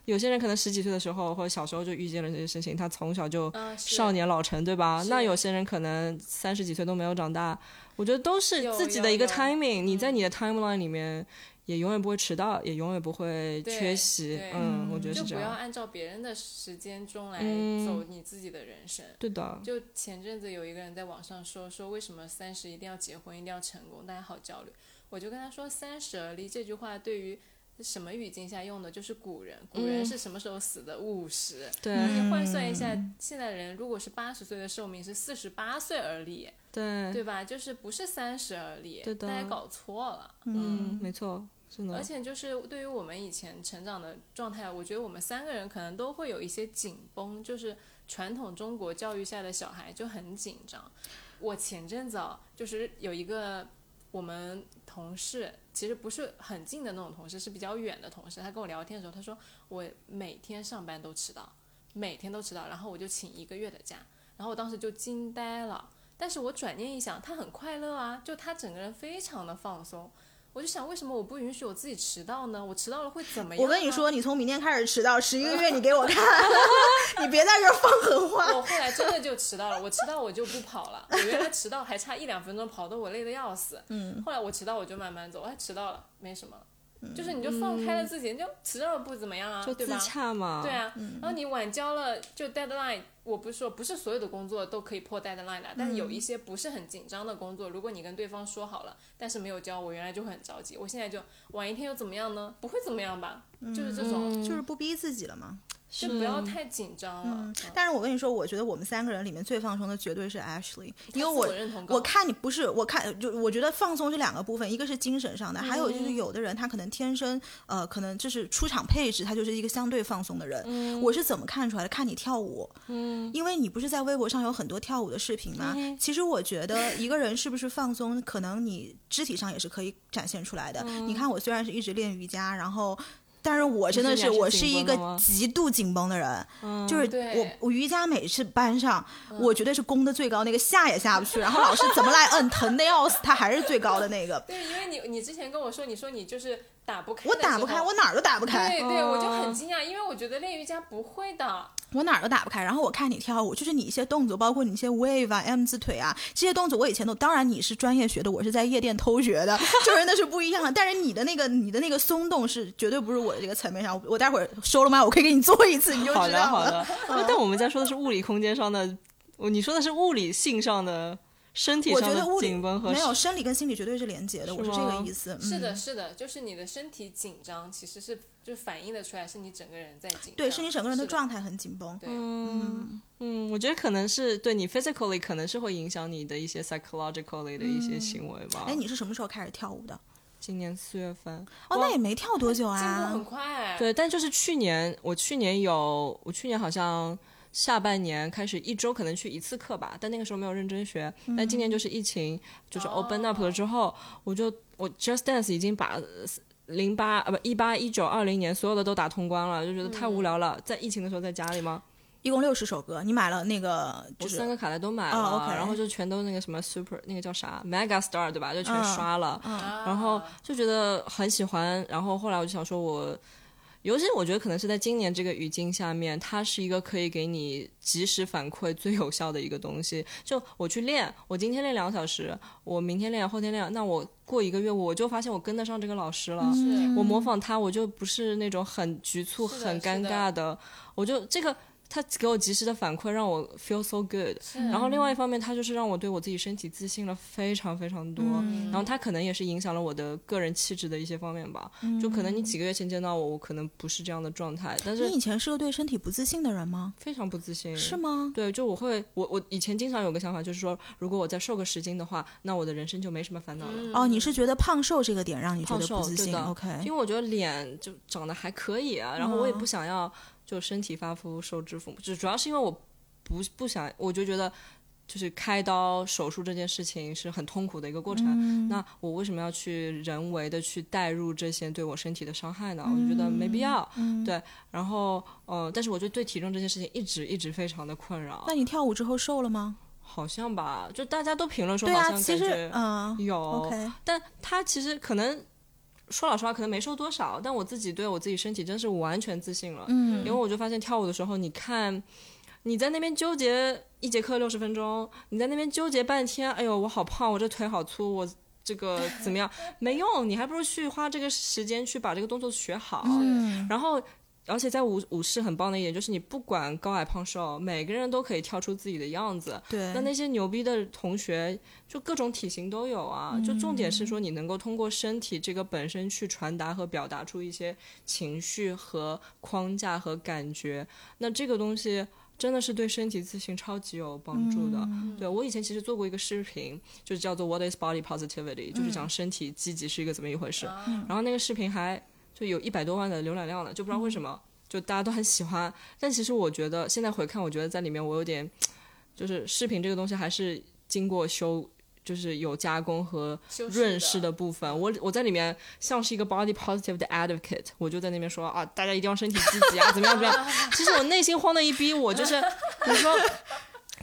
有些人可能十几岁的时候或者小时候就遇见了这些事情，他从小就少年老成，对吧？那有些人可能三十几岁都没有长大。我觉得都是自己的一个 timing，你在你的 timeline 里面也永远不会迟到，也永远不会缺席。嗯，我觉得是这样。就不要按照别人的时间钟来走你自己的人生。对的。就前阵子有一个人在网上说说为什么三十一定要结婚，一定要成功，大家好焦虑。我就跟他说三十而立这句话对于。什么语境下用的？就是古人，古人是什么时候死的？五十。对。你换算一下，现在人如果是八十岁的寿命，是四十八岁而立。对。对吧？就是不是三十而立。对。大家搞错了。嗯，没错，是的。而且就是对于我们以前成长的状态，我觉得我们三个人可能都会有一些紧绷，就是传统中国教育下的小孩就很紧张。我前阵子啊，就是有一个。我们同事其实不是很近的那种同事，是比较远的同事。他跟我聊天的时候，他说我每天上班都迟到，每天都迟到，然后我就请一个月的假，然后我当时就惊呆了。但是我转念一想，他很快乐啊，就他整个人非常的放松。我就想，为什么我不允许我自己迟到呢？我迟到了会怎么样？我跟你说，你从明天开始迟到，十一个月 你给我看，你别在这儿放狠话。我后来真的就迟到了，我迟到我就不跑了。我原来迟到还差一两分钟，跑得我累得要死。嗯。后来我迟到我就慢慢走，哎，迟到了没什么。就是你就放开了自己，你就迟到了不怎么样啊，对吧？嘛。对啊，然后你晚交了就 deadline，我不是说不是所有的工作都可以破 deadline 的，但是有一些不是很紧张的工作，如果你跟对方说好了，但是没有交，我原来就会很着急，我现在就晚一天又怎么样呢？不会怎么样吧？就是这种，就是不逼自己了吗？就不要太紧张了。嗯，但是我跟你说，我觉得我们三个人里面最放松的绝对是 Ashley，因为我我看你不是，我看就我觉得放松是两个部分，一个是精神上的，还有就是有的人他可能天生呃，可能就是出场配置，他就是一个相对放松的人。我是怎么看出来的？看你跳舞，嗯，因为你不是在微博上有很多跳舞的视频吗？其实我觉得一个人是不是放松，可能你肢体上也是可以展现出来的。你看我虽然是一直练瑜伽，然后。但是我真的是，我是一个极度紧绷的人，就是我我瑜伽每次班上，我绝对是攻的最高，那个下也下不去，然后老师怎么来摁，疼的要死，他还是最高的那个。对，因为你你之前跟我说，你说你就是打不开，我打不开，我哪儿都打不开。对对，我就很惊讶，因为我觉得练瑜伽不会的。我哪儿都打不开，然后我看你跳舞，就是你一些动作，包括你一些 wave 啊、M 字腿啊这些动作，我以前都，当然你是专业学的，我是在夜店偷学的，就是那是不一样的。但是你的那个你的那个松动是绝对不是我的这个层面上，我待会儿收了麦，我可以给你做一次，你就知道了。好的，好的。但我们在说的是物理空间上的，你说的是物理性上的。身体上的紧绷和没有生理跟心理绝对是连接的，我是这个意思。是的，是的，就是你的身体紧张，其实是就反映的出来，是你整个人在紧。对，是你整个人的状态很紧绷。嗯嗯，我觉得可能是对你 physically 可能是会影响你的一些 psychologically 的一些行为吧。哎，你是什么时候开始跳舞的？今年四月份。哦，那也没跳多久啊。进步很快。对，但就是去年，我去年有，我去年好像。下半年开始一周可能去一次课吧，但那个时候没有认真学。但今年就是疫情，就是 open up 了之后，我就我 just dance 已经把零八啊不一八一九二零年所有的都打通关了，就觉得太无聊了。在疫情的时候在家里吗？一共六十首歌，你买了那个？我三个卡带都买了，OK，，然后就全都那个什么 super 那个叫啥 mega star 对吧？就全刷了，然后就觉得很喜欢。然后后来我就想说，我。尤其我觉得可能是在今年这个语境下面，它是一个可以给你及时反馈最有效的一个东西。就我去练，我今天练两个小时，我明天练，后天练，那我过一个月，我就发现我跟得上这个老师了。我模仿他，我就不是那种很局促、很尴尬的，我就这个。他给我及时的反馈，让我 feel so good。然后另外一方面，他就是让我对我自己身体自信了非常非常多。然后他可能也是影响了我的个人气质的一些方面吧。就可能你几个月前见到我，我可能不是这样的状态。但是你以前是个对身体不自信的人吗？非常不自信。是吗？对，就我会，我我以前经常有个想法，就是说，如果我再瘦个十斤的话，那我的人生就没什么烦恼了。哦，你是觉得胖瘦这个点让你觉得不自信？OK。因为我觉得脸就长得还可以啊，然后我也不想要。就身体发肤受之父母，就主要是因为我不不想，我就觉得就是开刀手术这件事情是很痛苦的一个过程。那我为什么要去人为的去带入这些对我身体的伤害呢？我就觉得没必要。对，然后呃，但是我就对体重这件事情一直一直非常的困扰。那你跳舞之后瘦了吗？好像吧，就大家都评论说好像感觉嗯有，但他其实可能。说老实话，可能没瘦多少，但我自己对我自己身体真是完全自信了。嗯，因为我就发现跳舞的时候，你看你在那边纠结一节课六十分钟，你在那边纠结半天，哎呦，我好胖，我这腿好粗，我这个怎么样？没用，你还不如去花这个时间去把这个动作学好。嗯，然后。而且在舞舞室很棒的一点就是，你不管高矮胖瘦，每个人都可以跳出自己的样子。对。那那些牛逼的同学，就各种体型都有啊。就重点是说，你能够通过身体这个本身去传达和表达出一些情绪和框架和感觉。那这个东西真的是对身体自信超级有帮助的。对我以前其实做过一个视频，就是叫做 What is Body Positivity，就是讲身体积极是一个怎么一回事。然后那个视频还。就有一百多万的浏览量了，就不知道为什么，就大家都很喜欢。但其实我觉得现在回看，我觉得在里面我有点，就是视频这个东西还是经过修，就是有加工和润饰的部分。我我在里面像是一个 body positive 的 advocate，我就在那边说啊，大家一定要身体积极啊，怎么样怎么样。其实我内心慌的一逼，我就是你说。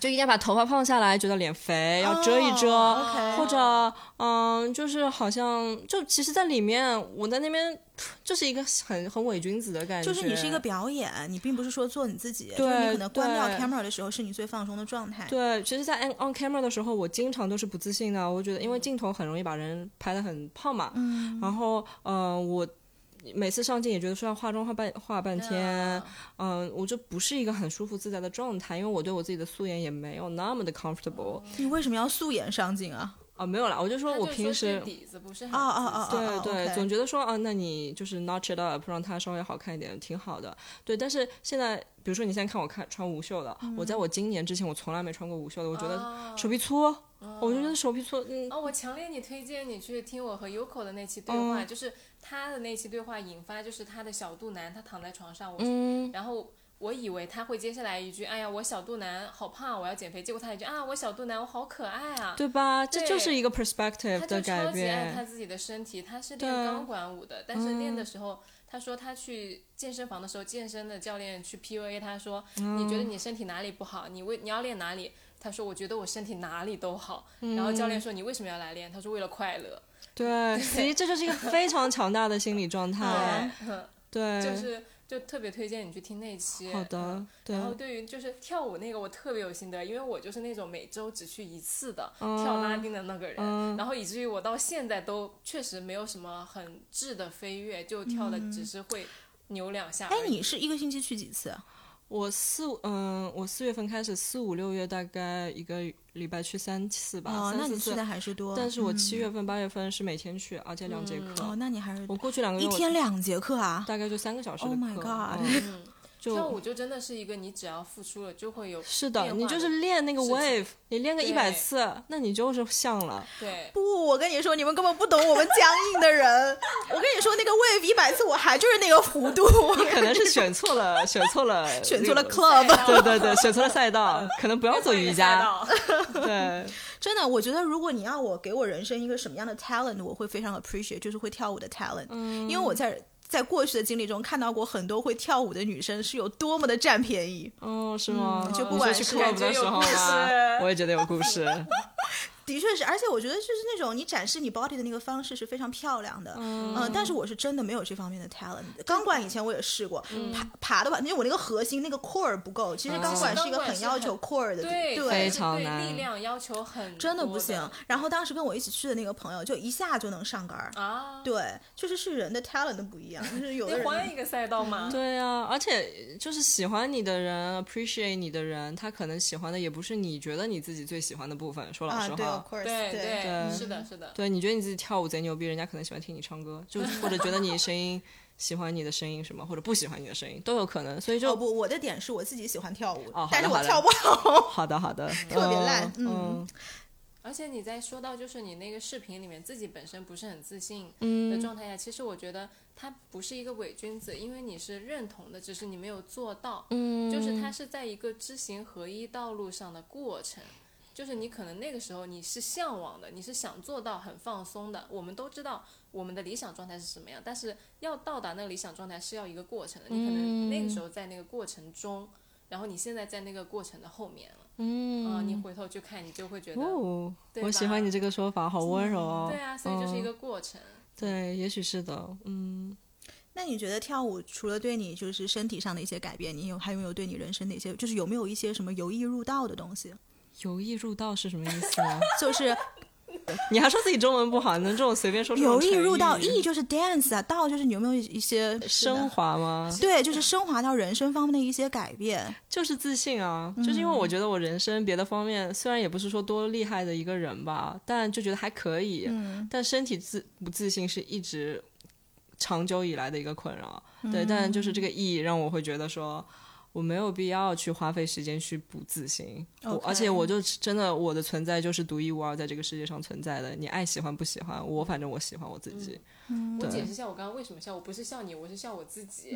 就一定要把头发放下来，觉得脸肥要遮一遮，或者嗯，就是好像就其实，在里面我在那边就是一个很很伪君子的感觉。就是你是一个表演，你并不是说做你自己。对，你可能关掉 camera 的时候是你最放松的状态。对，其实，在 on camera 的时候，我经常都是不自信的。我觉得，因为镜头很容易把人拍的很胖嘛。嗯。然后，嗯，我。每次上镜也觉得说要化妆化半化半天，嗯，我就不是一个很舒服自在的状态，因为我对我自己的素颜也没有那么的 comfortable。你为什么要素颜上镜啊？啊，没有啦，我就说我平时底子不是很啊啊啊，对对，总觉得说啊，那你就是 notch it up，让它稍微好看一点，挺好的。对，但是现在，比如说你现在看我看穿无袖的，我在我今年之前我从来没穿过无袖的，我觉得手臂粗，我就觉得手臂粗。嗯，哦，我强烈你推荐你去听我和 Yoko 的那期对话，就是他的那期对话引发就是他的小肚腩，他躺在床上，我，然后。我以为他会接下来一句：“哎呀，我小肚腩好胖，我要减肥。”结果他一句：“啊，我小肚腩，我好可爱啊！”对吧？这就是一个 perspective 的改变。他就超级爱他自己的身体，他是练钢管舞的，但是练的时候，他说他去健身房的时候，健身的教练去 PUA 他说：“你觉得你身体哪里不好？你为你要练哪里？”他说：“我觉得我身体哪里都好。”然后教练说：“你为什么要来练？”他说：“为了快乐。”对，其实这就是一个非常强大的心理状态。对，就是。就特别推荐你去听那期，好的。然后对于就是跳舞那个，我特别有心得，因为我就是那种每周只去一次的跳拉丁的那个人，然后以至于我到现在都确实没有什么很质的飞跃，就跳的只是会扭两下。哎，你是一个星期去几次？我四嗯，我四月份开始，四五六月大概一个礼拜去三次吧。哦，那你去的还是多。但是我七月份、八月份是每天去，而且两节课。哦，那你还是我过去两个月一天两节课啊？大概就三个小时的课。Oh my god！跳舞就真的是一个，你只要付出了就会有。是的，你就是练那个 wave，你练个一百次，那你就是像了。对。不，我跟你说，你们根本不懂我们僵硬的人。我跟你说，那个 wave 一百次，我还就是那个弧度。你可能是选错了，选错了，选错了 club。对对对，选错了赛道，可能不要做瑜伽。对。真的，我觉得如果你要我给我人生一个什么样的 talent，我会非常 appreciate，就是会跳舞的 talent。嗯。因为我在。在过去的经历中看到过很多会跳舞的女生是有多么的占便宜。哦，是吗？就不管是跳舞的时候吗？我也觉得有故事。的确是，而且我觉得就是那种你展示你 body 的那个方式是非常漂亮的，嗯，但是我是真的没有这方面的 talent。钢管以前我也试过，爬爬的话，因为我那个核心那个 core 不够。其实钢管是一个很要求 core 的，对，非常难，力量要求很，真的不行。然后当时跟我一起去的那个朋友，就一下就能上杆儿啊，对，确实是人的 talent 的不一样，就是有的人换一个赛道吗？对啊，而且就是喜欢你的人，appreciate 你的人，他可能喜欢的也不是你觉得你自己最喜欢的部分。说老实话。对对对，是的，是的。对，你觉得你自己跳舞贼牛逼，人家可能喜欢听你唱歌，就 或者觉得你声音喜欢你的声音什么，或者不喜欢你的声音都有可能。所以就不，我的点是我自己喜欢跳舞，但是我跳不好。好的，好的，特别烂。嗯。而且你在说到就是你那个视频里面自己本身不是很自信的状态下，其实我觉得他不是一个伪君子，因为你是认同的，只是你没有做到。嗯。就是他是在一个知行合一道路上的过程。就是你可能那个时候你是向往的，你是想做到很放松的。我们都知道我们的理想状态是什么样，但是要到达那个理想状态是要一个过程的。你可能那个时候在那个过程中，然后你现在在那个过程的后面了。嗯，你回头去看，你就会觉得，哦我喜欢你这个说法，好温柔哦。对啊，所以就是一个过程。对，也许是的。嗯，那你觉得跳舞除了对你就是身体上的一些改变，你有还有没有对你人生的一些，就是有没有一些什么由易入道的东西？由易入道是什么意思呢？就是你还说自己中文不好，能这种随便说？由易入道，易就是 dance 啊，道就是你有没有一些升华吗？对，就是升华到人生方面的一些改变，就是自信啊。就是因为我觉得我人生别的方面虽然也不是说多厉害的一个人吧，但就觉得还可以。嗯。但身体自不自信是一直长久以来的一个困扰。对，但就是这个易让我会觉得说。我没有必要去花费时间去补自信，我而且我就真的我的存在就是独一无二在这个世界上存在的。你爱喜欢不喜欢，我反正我喜欢我自己。我解释一下，我刚刚为什么笑，我不是笑你，我是笑我自己。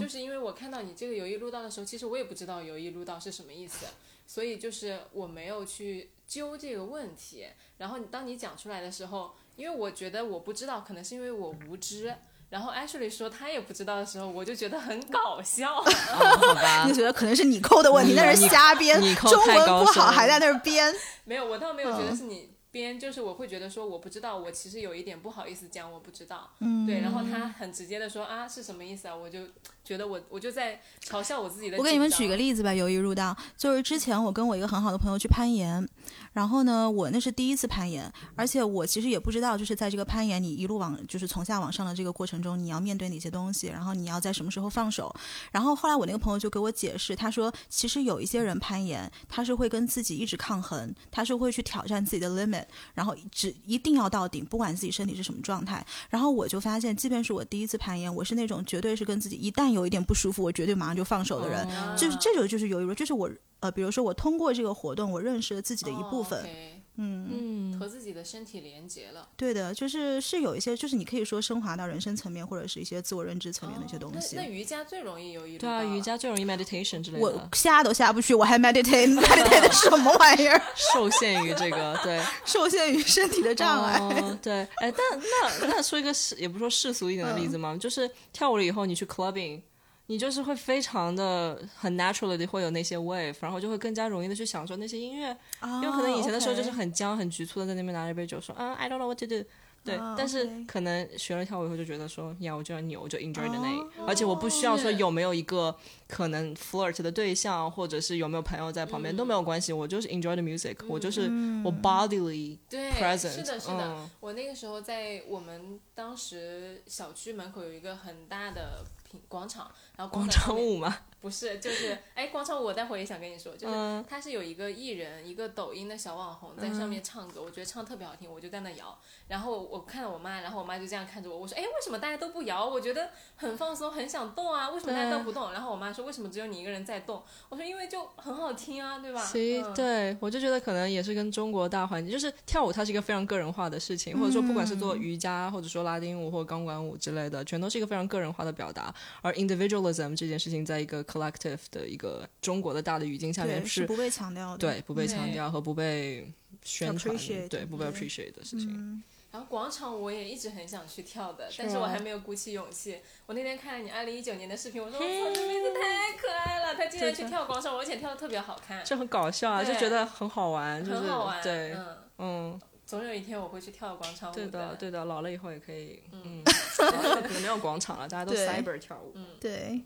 就是因为我看到你这个有意录到的时候，其实我也不知道有意录到是什么意思，所以就是我没有去揪这个问题。然后当你讲出来的时候，因为我觉得我不知道，可能是因为我无知。然后 Ashley 说他也不知道的时候，我就觉得很搞笑。好吧，你觉得可能是你扣的问题，那是瞎编，中文不好还在那儿编。没有，我倒没有觉得是你编，就是我会觉得说我不知道，我其实有一点不好意思讲我不知道。嗯，对。然后他很直接的说啊是什么意思啊？我就觉得我我就在嘲笑我自己的。我给你们举个例子吧，由于入道，就是之前我跟我一个很好的朋友去攀岩，然后呢，我那是第一次攀岩，而且我其实也不知道，就是在这个攀岩，你一路往就是从下往上的这个过程中，你要面对哪些东西，然后你要在什么时候放手。然后后来我那个朋友就给我解释，他说其实有一些人攀岩，他是会跟自己一直抗衡，他是会去挑战自己的 limit，然后只一定要到顶，不管自己身体是什么状态。然后我就发现，即便是我第一次攀岩，我是那种绝对是跟自己一旦有一点不舒服，我绝对马上就放手的人，就是这种就是有一种，就是我。呃，比如说我通过这个活动，我认识了自己的一部分，嗯嗯，和自己的身体连接了。对的，就是是有一些，就是你可以说升华到人生层面，或者是一些自我认知层面的一些东西。那瑜伽最容易有一对啊，瑜伽最容易 meditation 之类的。我下都下不去，我还 meditate，meditate 什么玩意儿？受限于这个，对，受限于身体的障碍。对，哎，但那那说一个世，也不说世俗一点的例子嘛，就是跳舞了以后，你去 clubbing。你就是会非常的很 naturally 的会有那些 wave，然后就会更加容易的去享受那些音乐，因为可能以前的时候就是很僵很局促的在那边拿着一杯酒说，嗯，I don't know what to do。对，但是可能学了跳舞以后就觉得说，呀，我就要扭，就 enjoy the night，而且我不需要说有没有一个可能 flirt 的对象，或者是有没有朋友在旁边都没有关系，我就是 enjoy the music，我就是我 bodily present。是的，是的，我那个时候在我们当时小区门口有一个很大的平广场。然后广场舞吗？不是，就是哎，广场舞我待会儿也想跟你说，就是他是有一个艺人，一个抖音的小网红在上面唱歌，我觉得唱特别好听，我就在那摇。然后我看到我妈，然后我妈就这样看着我，我说哎，为什么大家都不摇？我觉得很放松，很想动啊，为什么大家都不动？然后我妈说为什么只有你一个人在动？我说因为就很好听啊，对吧？其实对我就觉得可能也是跟中国大环境，就是跳舞它是一个非常个人化的事情，或者说不管是做瑜伽，或者说拉丁舞或者钢管舞之类的，全都是一个非常个人化的表达，而 individualism 这件。事情在一个 collective 的一个中国的大的语境下面是不被强调的，对不被强调和不被宣传，对不被 appreciate 的事情。然后广场我也一直很想去跳的，但是我还没有鼓起勇气。我那天看了你二零一九年的视频，我说 我操，这妹子太可爱了，她竟然去跳广场舞，而且跳的特别好看，就很搞笑啊，就觉得很好玩，很好玩，对，嗯。总有一天我会去跳广场舞。对的，对的，老了以后也可以，嗯，可能没有广场了，大家都 cyber 跳舞，嗯，对。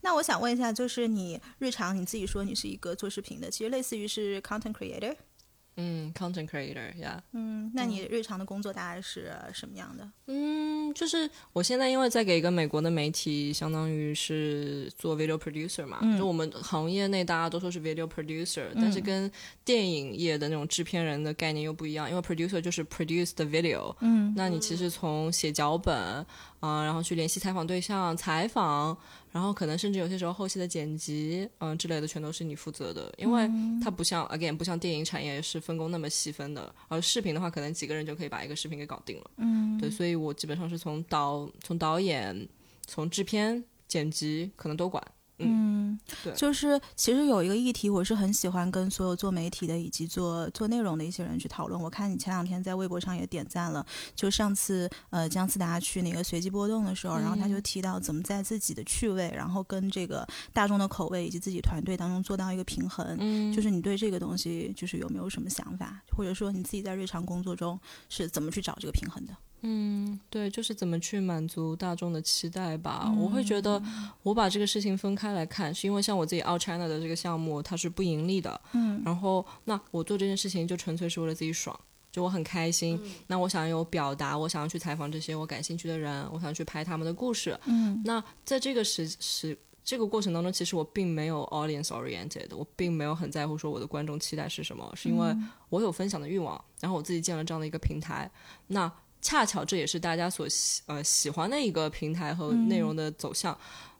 那我想问一下，就是你日常你自己说你是一个做视频的，其实类似于是 content creator。嗯，content creator，呀。嗯，那你日常的工作大概是什么样的？嗯，就是我现在因为在给一个美国的媒体，相当于是做 video producer 嘛。就我们行业内大家都说是 video producer，但是跟电影业的那种制片人的概念又不一样，因为 producer 就是 produce the video。嗯，那你其实从写脚本啊，然后去联系采访对象，采访。然后可能甚至有些时候后期的剪辑，嗯之类的全都是你负责的，因为它不像 again 不像电影产业是分工那么细分的，而视频的话可能几个人就可以把一个视频给搞定了。嗯，对，所以我基本上是从导从导演从制片剪辑可能都管。嗯，对，就是其实有一个议题，我是很喜欢跟所有做媒体的以及做做内容的一些人去讨论。我看你前两天在微博上也点赞了，就上次呃姜思达去那个随机波动的时候，然后他就提到怎么在自己的趣味，然后跟这个大众的口味以及自己团队当中做到一个平衡。嗯，就是你对这个东西就是有没有什么想法，或者说你自己在日常工作中是怎么去找这个平衡的？嗯，对，就是怎么去满足大众的期待吧。我会觉得，我把这个事情分开来看，是因为像我自己 Out China 的这个项目，它是不盈利的。嗯，然后那我做这件事情就纯粹是为了自己爽，就我很开心。那我想有表达，我想要去采访这些我感兴趣的人，我想去拍他们的故事。嗯，那在这个时时这个过程当中，其实我并没有 audience oriented，我并没有很在乎说我的观众期待是什么，是因为我有分享的欲望，然后我自己建了这样的一个平台。那恰巧这也是大家所喜呃喜欢的一个平台和内容的走向，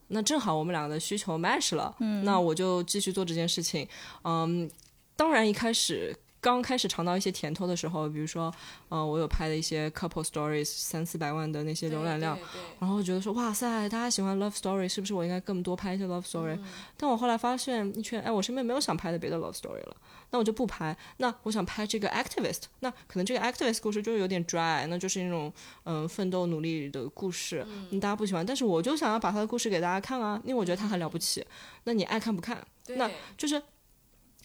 那正好我们两个的需求 match 了，那我就继续做这件事情。嗯，当然一开始刚开始尝到一些甜头的时候，比如说，嗯，我有拍的一些 couple stories 三四百万的那些浏览量，然后觉得说哇塞，大家喜欢 love story，是不是我应该更多拍一些 love story？但我后来发现一圈，哎，我身边没有想拍的别的 love story 了。那我就不拍。那我想拍这个 activist，那可能这个 activist 故事就是有点 dry，那就是那种嗯奋斗努力的故事，嗯，大家不喜欢。但是我就想要把他的故事给大家看啊，因为我觉得他很了不起。那你爱看不看？那就是。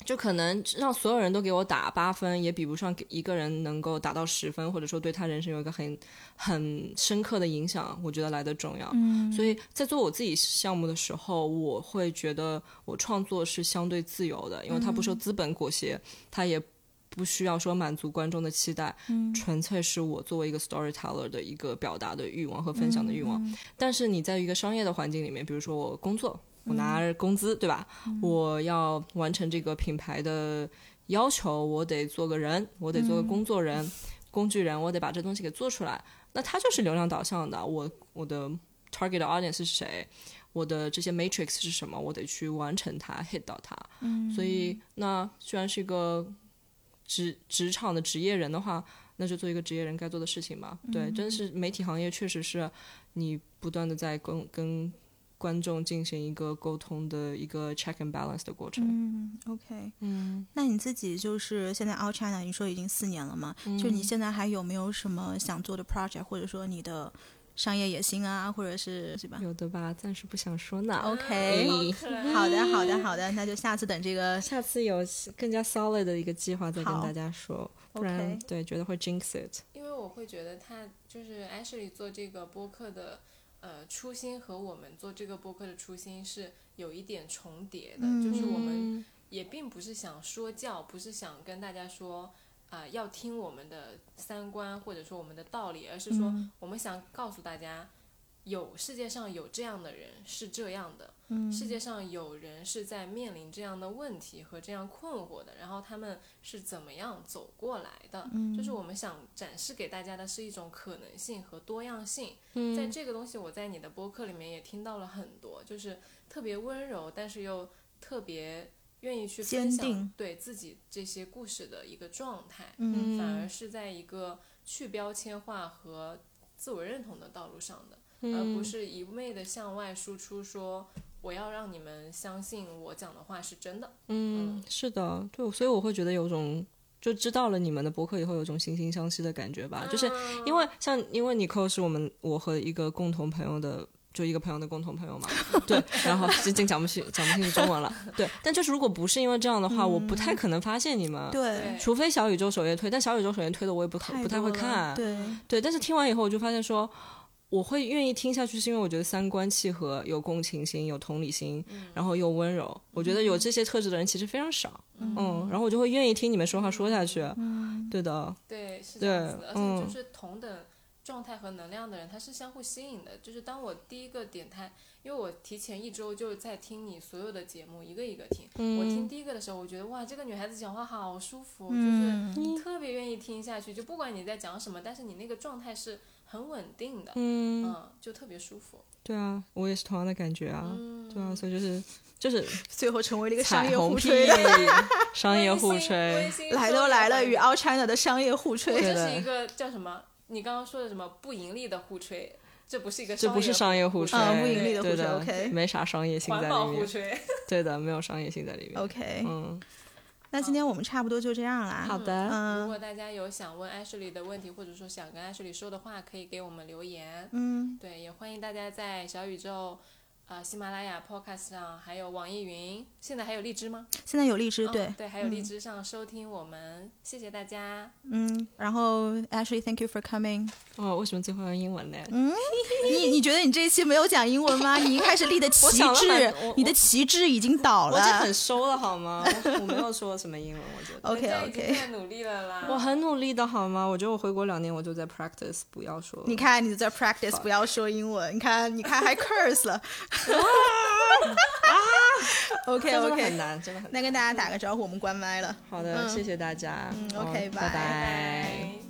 就可能让所有人都给我打八分，也比不上给一个人能够打到十分，或者说对他人生有一个很很深刻的影响，我觉得来的重要。嗯，所以在做我自己项目的时候，我会觉得我创作是相对自由的，因为它不受资本裹挟，它也不需要说满足观众的期待，纯粹是我作为一个 storyteller 的一个表达的欲望和分享的欲望。但是你在一个商业的环境里面，比如说我工作，我拿工资，对吧？我要完成这个品牌的要求，我得做个人，我得做个工作人、工具人，我得把这东西给做出来。那它就是流量导向的，我我的 target audience 是谁？我的这些 matrix 是什么？我得去完成它，hit 到它。嗯，所以那虽然是一个职职场的职业人的话，那就做一个职业人该做的事情吧。对，真是媒体行业确实是你不断的在跟跟观众进行一个沟通的一个 check and balance 的过程。嗯，OK，嗯，那你自己就是现在 Out China，你说已经四年了嘛？就你现在还有没有什么想做的 project，或者说你的？商业野心啊，或者是是吧？有的吧，暂时不想说呢。OK，好的，好的，好的，那就下次等这个，下次有更加 solid 的一个计划再跟大家说，不然对觉得会 jinx it。因为我会觉得他就是 Ashley 做这个播客的呃初心和我们做这个播客的初心是有一点重叠的，就是我们也并不是想说教，不是想跟大家说。啊，要听我们的三观或者说我们的道理，而是说我们想告诉大家，有世界上有这样的人是这样的，世界上有人是在面临这样的问题和这样困惑的，然后他们是怎么样走过来的，就是我们想展示给大家的是一种可能性和多样性。在这个东西，我在你的播客里面也听到了很多，就是特别温柔，但是又特别。愿意去分享对自己这些故事的一个状态，嗯，反而是在一个去标签化和自我认同的道路上的，而不是一味的向外输出说我要让你们相信我讲的话是真的。嗯，是的，对，所以我会觉得有种就知道了你们的博客以后有种惺惺相惜的感觉吧，就是因为像因为你扣是我们我和一个共同朋友的。就一个朋友的共同朋友嘛，对，然后已经讲不清讲不清楚中文了，对。但就是如果不是因为这样的话，我不太可能发现你们，对。除非小宇宙首页推，但小宇宙首页推的我也不不太会看，对对。但是听完以后，我就发现说，我会愿意听下去，是因为我觉得三观契合，有共情心，有同理心，然后又温柔。我觉得有这些特质的人其实非常少，嗯。然后我就会愿意听你们说话说下去，嗯，对的，对，是这样子，而且就是同等。状态和能量的人，他是相互吸引的。就是当我第一个点开，因为我提前一周就在听你所有的节目，一个一个听。我听第一个的时候，我觉得哇，这个女孩子讲话好舒服，就是特别愿意听下去。就不管你在讲什么，但是你那个状态是很稳定的，嗯，就特别舒服。对啊，我也是同样的感觉啊。对啊，所以就是就是 最后成为了一个商业互吹，商业互吹，来都来了，与 All China 的商业互吹，这是一个叫什么？你刚刚说的什么不盈利的互吹？这不是一个，这不是商业互吹，不盈利的互吹，OK，没啥商业性在里面。互吹，对的，没有商业性在里面。OK，嗯，那今天我们差不多就这样啦。好的，嗯，如果大家有想问 Ashley 的问题，或者说想跟 Ashley 说的话，可以给我们留言。嗯，对，也欢迎大家在小宇宙。呃，喜马拉雅 Podcast 上还有网易云，现在还有荔枝吗？现在有荔枝，对对，还有荔枝上收听我们，谢谢大家。嗯，然后 Ashley，Thank you for coming。哦，为什么最后用英文呢？嗯，你你觉得你这一期没有讲英文吗？你一开始立的旗帜，你的旗帜已经倒了。我这很收了好吗？我没有说什么英文，我觉得。OK OK。太努力了啦！我很努力的好吗？我觉得我回国两年，我就在 practice，不要说。你看，你在 practice，不要说英文。你看，你看，还 curse 了。啊！OK OK，难，真的难。那跟大家打个招呼，我们关麦了。好的，谢谢大家。嗯，OK，拜拜。